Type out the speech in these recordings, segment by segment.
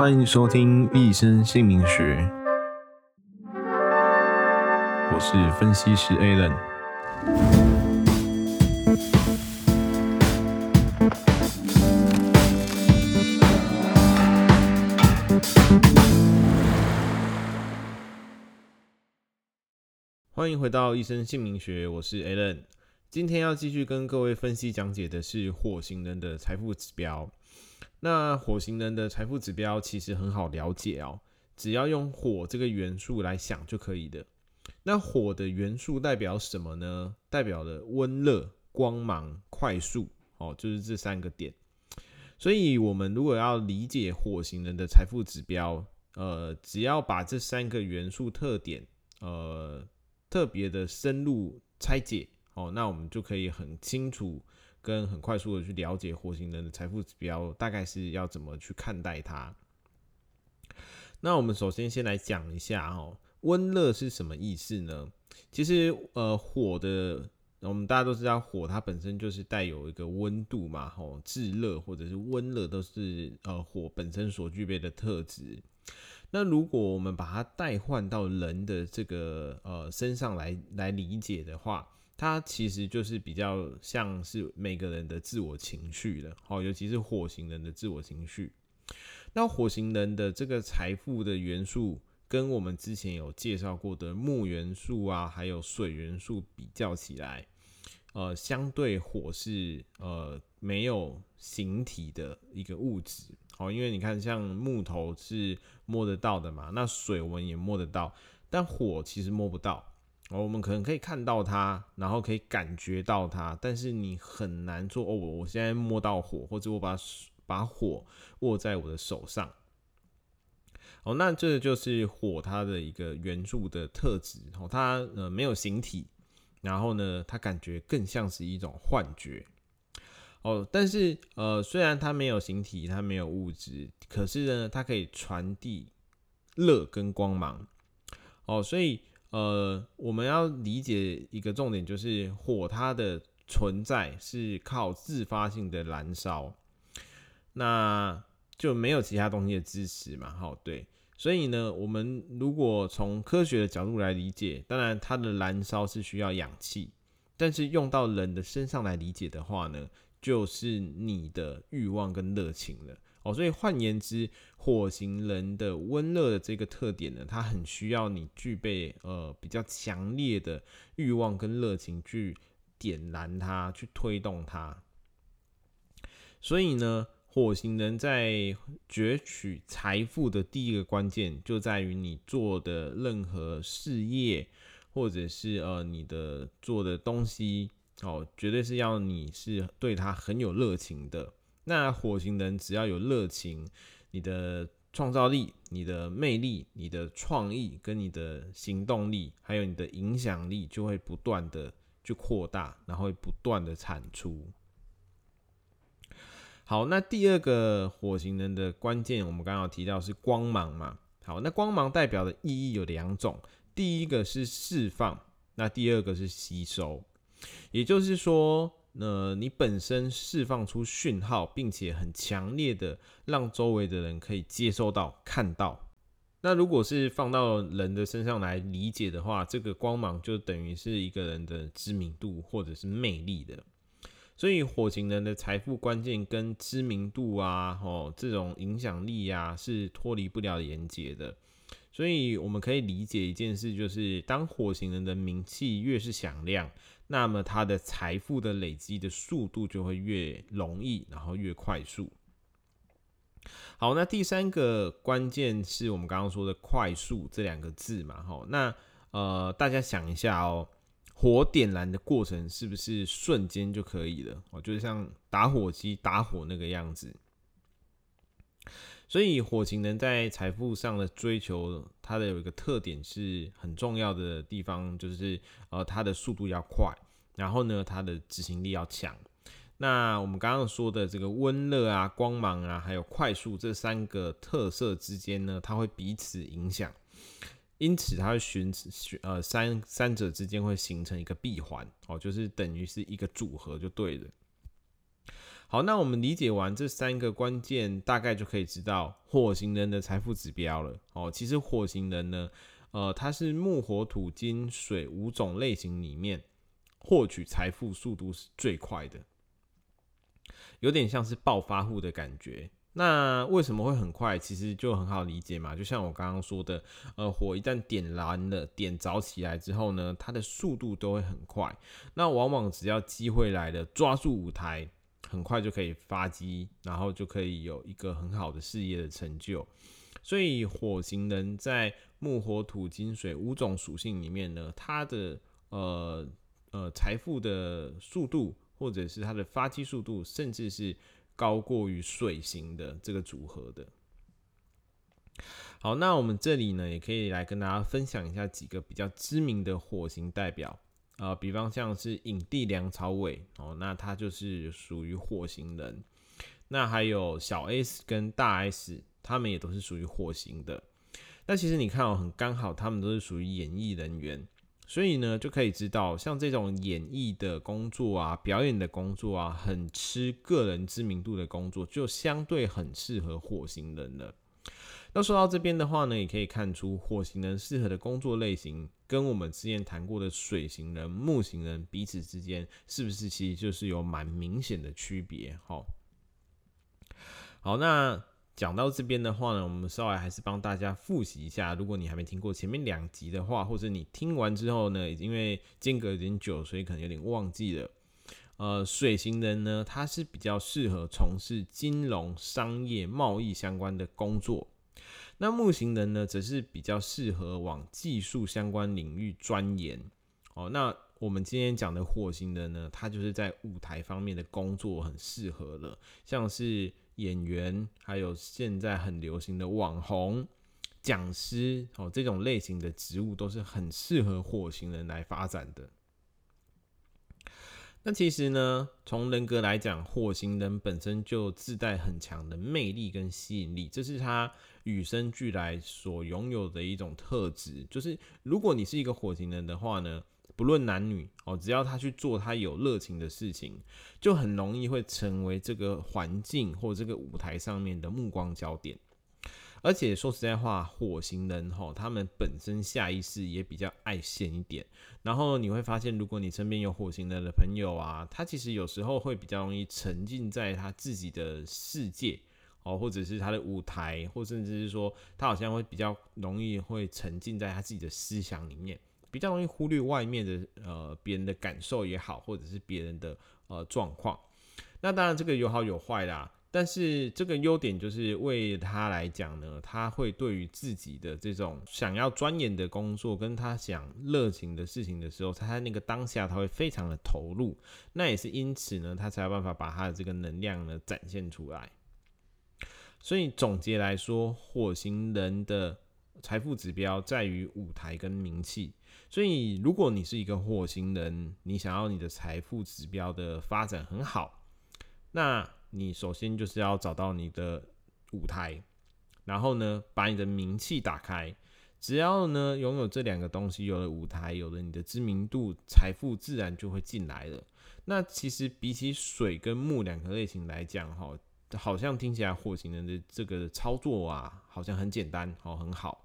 欢迎收听《一生姓名学》，我是分析师 Alan。欢迎回到《一生姓名学》，我是 Alan。今天要继续跟各位分析讲解的是火星人的财富指标。那火型人的财富指标其实很好了解哦，只要用火这个元素来想就可以的。那火的元素代表什么呢？代表了温热、光芒、快速哦，就是这三个点。所以，我们如果要理解火型人的财富指标，呃，只要把这三个元素特点，呃，特别的深入拆解。哦，那我们就可以很清楚跟很快速的去了解火星人的财富指标大概是要怎么去看待它。那我们首先先来讲一下哦，温热是什么意思呢？其实呃，火的我们大家都知道，火它本身就是带有一个温度嘛，吼，炙热或者是温热都是呃火本身所具备的特质。那如果我们把它代换到人的这个呃身上来来理解的话，它其实就是比较像是每个人的自我情绪的，好，尤其是火型人的自我情绪。那火型人的这个财富的元素，跟我们之前有介绍过的木元素啊，还有水元素比较起来，呃，相对火是呃没有形体的一个物质，好，因为你看像木头是摸得到的嘛，那水我们也摸得到，但火其实摸不到。哦我们可能可以看到它，然后可以感觉到它，但是你很难做哦。我现在摸到火，或者我把把火握在我的手上。哦，那这就是火它的一个元素的特质。哦，它呃没有形体，然后呢，它感觉更像是一种幻觉。哦，但是呃，虽然它没有形体，它没有物质，可是呢，它可以传递热跟光芒。哦，所以。呃，我们要理解一个重点，就是火它的存在是靠自发性的燃烧，那就没有其他东西的支持嘛。好，对，所以呢，我们如果从科学的角度来理解，当然它的燃烧是需要氧气，但是用到人的身上来理解的话呢，就是你的欲望跟热情了。哦，所以换言之，火星人的温热的这个特点呢，它很需要你具备呃比较强烈的欲望跟热情去点燃它，去推动它。所以呢，火星人在攫取财富的第一个关键，就在于你做的任何事业，或者是呃你的做的东西，哦，绝对是要你是对它很有热情的。那火星人只要有热情，你的创造力、你的魅力、你的创意跟你的行动力，还有你的影响力，就会不断的去扩大，然后会不断的产出。好，那第二个火星人的关键，我们刚刚提到是光芒嘛。好，那光芒代表的意义有两种，第一个是释放，那第二个是吸收，也就是说。那你本身释放出讯号，并且很强烈的让周围的人可以接收到、看到。那如果是放到人的身上来理解的话，这个光芒就等于是一个人的知名度或者是魅力的。所以火型人的财富关键跟知名度啊，哦，这种影响力啊，是脱离不了连结的。所以我们可以理解一件事，就是当火型人的名气越是响亮，那么他的财富的累积的速度就会越容易，然后越快速。好，那第三个关键是我们刚刚说的“快速”这两个字嘛，哈，那呃，大家想一下哦，火点燃的过程是不是瞬间就可以了？哦，就是像打火机打火那个样子。所以火型人在财富上的追求，它的有一个特点是很重要的地方，就是呃，它的速度要快，然后呢，它的执行力要强。那我们刚刚说的这个温热啊、光芒啊，还有快速这三个特色之间呢，它会彼此影响，因此它会循呃三三者之间会形成一个闭环哦，就是等于是一个组合就对了。好，那我们理解完这三个关键，大概就可以知道火星人的财富指标了。哦，其实火星人呢，呃，它是木、火、土、金、水五种类型里面获取财富速度是最快的，有点像是暴发户的感觉。那为什么会很快？其实就很好理解嘛，就像我刚刚说的，呃，火一旦点燃了、点着起来之后呢，它的速度都会很快。那往往只要机会来了，抓住舞台，很快就可以发迹，然后就可以有一个很好的事业的成就。所以火型人在木、火、土、金、水五种属性里面呢，它的呃呃财富的速度，或者是它的发迹速度，甚至是。高过于水型的这个组合的。好，那我们这里呢，也可以来跟大家分享一下几个比较知名的火型代表，呃，比方像是影帝梁朝伟哦，那他就是属于火星人。那还有小 S 跟大 S，他们也都是属于火星的。那其实你看哦，很刚好，他们都是属于演艺人员。所以呢，就可以知道，像这种演艺的工作啊、表演的工作啊，很吃个人知名度的工作，就相对很适合火星人了。那说到这边的话呢，也可以看出火星人适合的工作类型，跟我们之前谈过的水型人、木型人彼此之间，是不是其实就是有蛮明显的区别？好，好，那。讲到这边的话呢，我们稍微还是帮大家复习一下。如果你还没听过前面两集的话，或者你听完之后呢，因为间隔有点久，所以可能有点忘记了。呃，水型人呢，他是比较适合从事金融、商业、贸易相关的工作。那木型人呢，则是比较适合往技术相关领域钻研。哦，那我们今天讲的火星人呢，他就是在舞台方面的工作很适合了，像是。演员，还有现在很流行的网红、讲师，哦，这种类型的职务都是很适合火星人来发展的。那其实呢，从人格来讲，火星人本身就自带很强的魅力跟吸引力，这是他与生俱来所拥有的一种特质。就是如果你是一个火星人的话呢，不论男女哦，只要他去做他有热情的事情，就很容易会成为这个环境或这个舞台上面的目光焦点。而且说实在话，火星人哈，他们本身下意识也比较爱现一点。然后你会发现，如果你身边有火星人的朋友啊，他其实有时候会比较容易沉浸在他自己的世界哦，或者是他的舞台，或甚至是说他好像会比较容易会沉浸在他自己的思想里面。比较容易忽略外面的呃别人的感受也好，或者是别人的呃状况。那当然这个有好有坏啦，但是这个优点就是为他来讲呢，他会对于自己的这种想要钻研的工作，跟他想热情的事情的时候，他在那个当下他会非常的投入。那也是因此呢，他才有办法把他的这个能量呢展现出来。所以总结来说，火星人的财富指标在于舞台跟名气。所以，如果你是一个火星人，你想要你的财富指标的发展很好，那你首先就是要找到你的舞台，然后呢，把你的名气打开。只要呢拥有这两个东西，有了舞台，有了你的知名度，财富自然就会进来了。那其实比起水跟木两个类型来讲，哈，好像听起来火型人的这个操作啊，好像很简单，哦，很好。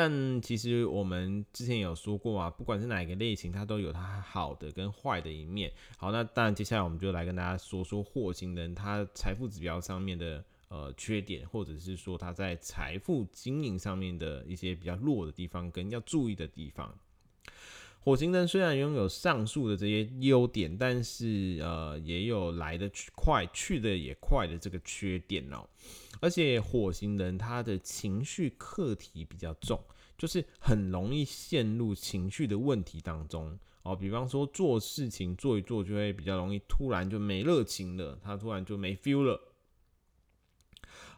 但其实我们之前有说过啊，不管是哪一个类型，它都有它好的跟坏的一面。好，那当然接下来我们就来跟大家说说霍型人他财富指标上面的呃缺点，或者是说他在财富经营上面的一些比较弱的地方跟要注意的地方。火星人虽然拥有上述的这些优点，但是呃也有来得快去得也快的这个缺点哦。而且火星人他的情绪课题比较重，就是很容易陷入情绪的问题当中哦。比方说做事情做一做，就会比较容易突然就没热情了，他突然就没 feel 了。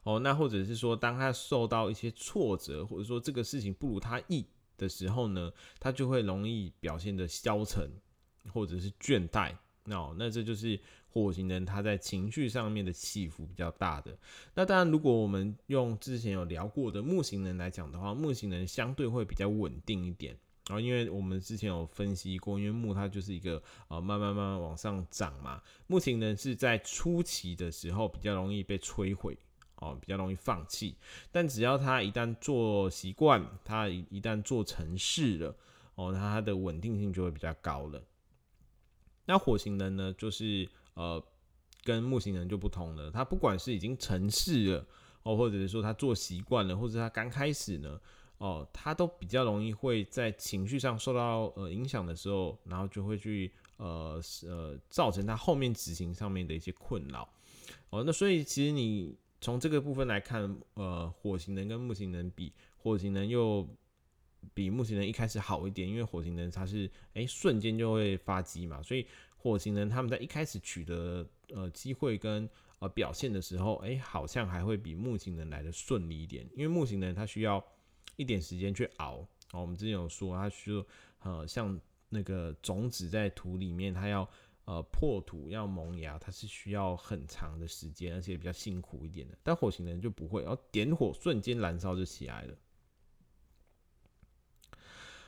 哦，那或者是说，当他受到一些挫折，或者说这个事情不如他意的时候呢，他就会容易表现的消沉，或者是倦怠。哦，那这就是。火型人他在情绪上面的起伏比较大的。那当然，如果我们用之前有聊过的木型人来讲的话，木型人相对会比较稳定一点然后，因为我们之前有分析过，因为木它就是一个呃慢慢慢慢往上涨嘛，木型人是在初期的时候比较容易被摧毁哦，比较容易放弃。但只要他一旦做习惯，他一一旦做成事了哦，那他的稳定性就会比较高了。那火星人呢，就是呃跟木星人就不同了，他不管是已经成事了哦，或者是说他做习惯了，或者他刚开始呢。哦，他都比较容易会在情绪上受到呃影响的时候，然后就会去呃呃造成他后面执行上面的一些困扰。哦，那所以其实你从这个部分来看，呃，火星人跟木星人比，火星人又比木星人一开始好一点，因为火星人他是诶、瞬间就会发机嘛，所以火星人他们在一开始取得呃机会跟呃表现的时候，诶、好像还会比木星人来的顺利一点，因为木星人他需要。一点时间去熬哦，我们之前有说，它需要呃像那个种子在土里面，它要呃破土要萌芽，它是需要很长的时间，而且比较辛苦一点的。但火星人就不会，然后点火瞬间燃烧就起来了。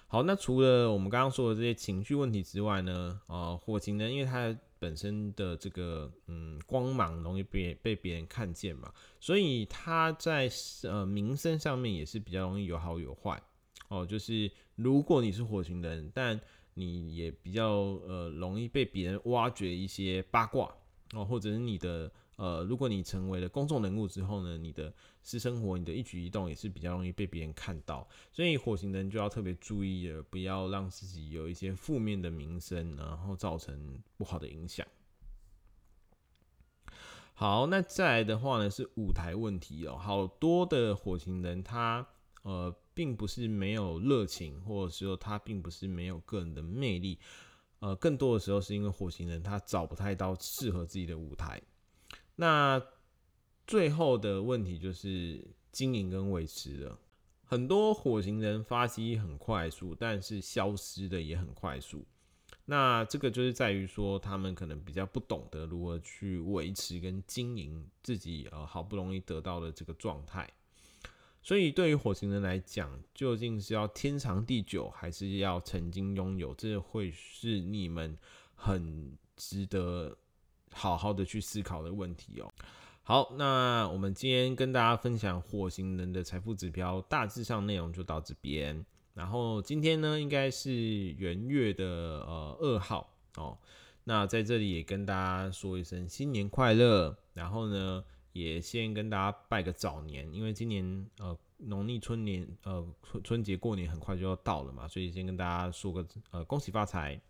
好，那除了我们刚刚说的这些情绪问题之外呢，呃，火星人因为它本身的这个嗯光芒容易被被别人看见嘛，所以他在呃名声上面也是比较容易有好有坏哦。就是如果你是火星人，但你也比较呃容易被别人挖掘一些八卦哦，或者是你的呃，如果你成为了公众人物之后呢，你的私生活、你的一举一动也是比较容易被别人看到，所以火星人就要特别注意了，不要让自己有一些负面的名声，然后造成不好的影响。好，那再来的话呢是舞台问题哦，好多的火星人他呃并不是没有热情，或者说他并不是没有个人的魅力，呃，更多的时候是因为火星人他找不太到适合自己的舞台，那。最后的问题就是经营跟维持了。很多火星人发迹很快速，但是消失的也很快速。那这个就是在于说，他们可能比较不懂得如何去维持跟经营自己呃好不容易得到的这个状态。所以对于火星人来讲，究竟是要天长地久，还是要曾经拥有？这会是你们很值得好好的去思考的问题哦。好，那我们今天跟大家分享火星人的财富指标，大致上内容就到这边。然后今天呢，应该是元月的呃二号哦。那在这里也跟大家说一声新年快乐。然后呢，也先跟大家拜个早年，因为今年呃农历春年呃春春节过年很快就要到了嘛，所以先跟大家说个呃恭喜发财。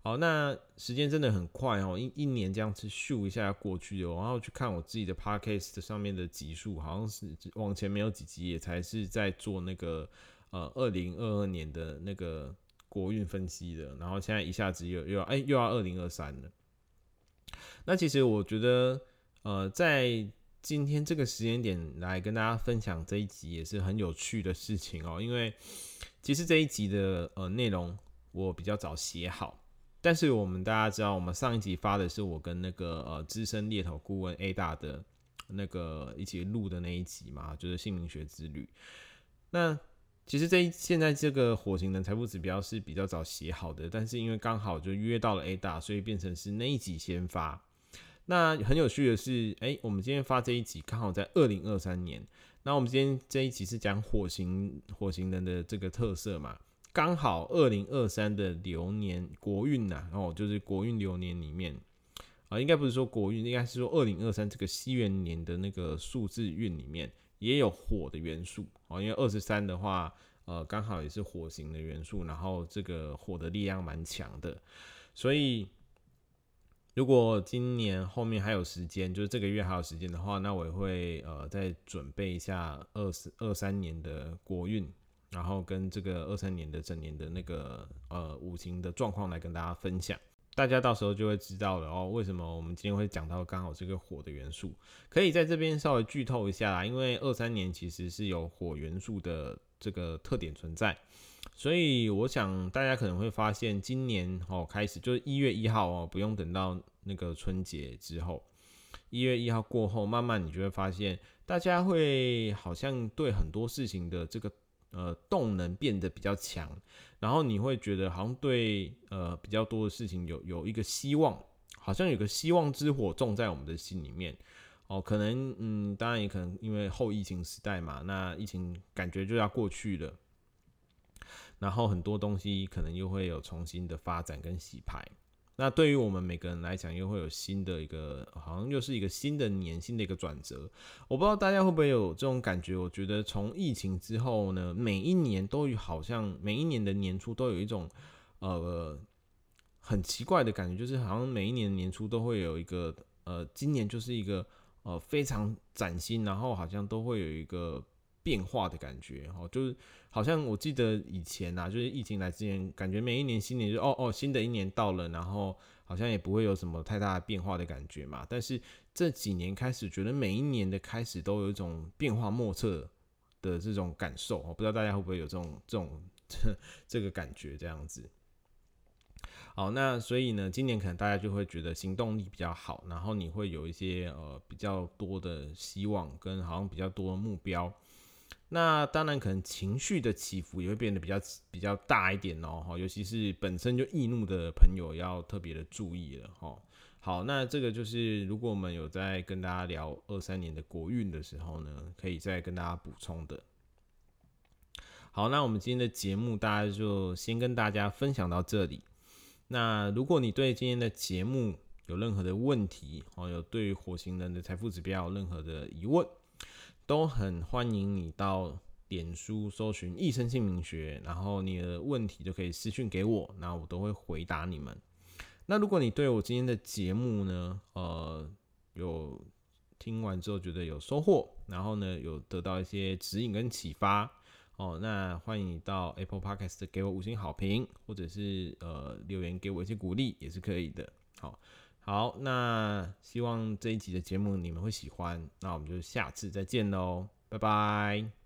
好，那时间真的很快哦，一一年这样子咻一下过去哦。然后去看我自己的 podcast 上面的集数，好像是往前没有几集，也才是在做那个呃二零二二年的那个国运分析的。然后现在一下子又又要哎又要二零二三了。那其实我觉得呃在今天这个时间点来跟大家分享这一集也是很有趣的事情哦，因为其实这一集的呃内容我比较早写好。但是我们大家知道，我们上一集发的是我跟那个呃资深猎头顾问 A 大的那个一起录的那一集嘛，就是姓名学之旅。那其实这一现在这个火型人财富指标是比较早写好的，但是因为刚好就约到了 A 大，所以变成是那一集先发。那很有趣的是，哎、我们今天发这一集刚好在二零二三年。那我们今天这一集是讲火星火星人的这个特色嘛。刚好二零二三的流年国运呐，然后就是国运流年里面啊，应该不是说国运，应该是说二零二三这个西元年的那个数字运里面也有火的元素啊，因为二十三的话，呃，刚好也是火型的元素，然后这个火的力量蛮强的，所以如果今年后面还有时间，就是这个月还有时间的话，那我也会呃再准备一下二十二三年的国运。然后跟这个二三年的整年的那个呃五行的状况来跟大家分享，大家到时候就会知道了哦。为什么我们今天会讲到刚好这个火的元素？可以在这边稍微剧透一下啦，因为二三年其实是有火元素的这个特点存在，所以我想大家可能会发现，今年哦开始就是一月一号哦，不用等到那个春节之后，一月一号过后，慢慢你就会发现，大家会好像对很多事情的这个。呃动能变得比较强，然后你会觉得好像对呃比较多的事情有有一个希望，好像有个希望之火种在我们的心里面。哦，可能嗯，当然也可能因为后疫情时代嘛，那疫情感觉就要过去了，然后很多东西可能又会有重新的发展跟洗牌。那对于我们每个人来讲，又会有新的一个，好像又是一个新的年，新的一个转折。我不知道大家会不会有这种感觉？我觉得从疫情之后呢，每一年都有好像每一年的年初都有一种呃很奇怪的感觉，就是好像每一年年初都会有一个呃，今年就是一个。呃，非常崭新，然后好像都会有一个变化的感觉，哦，就是好像我记得以前呐、啊，就是疫情来之前，感觉每一年新年就哦哦，新的一年到了，然后好像也不会有什么太大的变化的感觉嘛。但是这几年开始，觉得每一年的开始都有一种变化莫测的这种感受，我不知道大家会不会有这种 这种这个感觉这样子。好，那所以呢，今年可能大家就会觉得行动力比较好，然后你会有一些呃比较多的希望跟好像比较多的目标。那当然可能情绪的起伏也会变得比较比较大一点哦，哈，尤其是本身就易怒的朋友要特别的注意了哈。好，那这个就是如果我们有在跟大家聊二三年的国运的时候呢，可以再跟大家补充的。好，那我们今天的节目大家就先跟大家分享到这里。那如果你对今天的节目有任何的问题，哦，有对火星人的财富指标有任何的疑问，都很欢迎你到脸书搜寻一生姓名学，然后你的问题就可以私讯给我，那我都会回答你们。那如果你对我今天的节目呢，呃，有听完之后觉得有收获，然后呢，有得到一些指引跟启发。哦，那欢迎你到 Apple Podcast 给我五星好评，或者是呃留言给我一些鼓励，也是可以的。好，好，那希望这一集的节目你们会喜欢，那我们就下次再见喽，拜拜。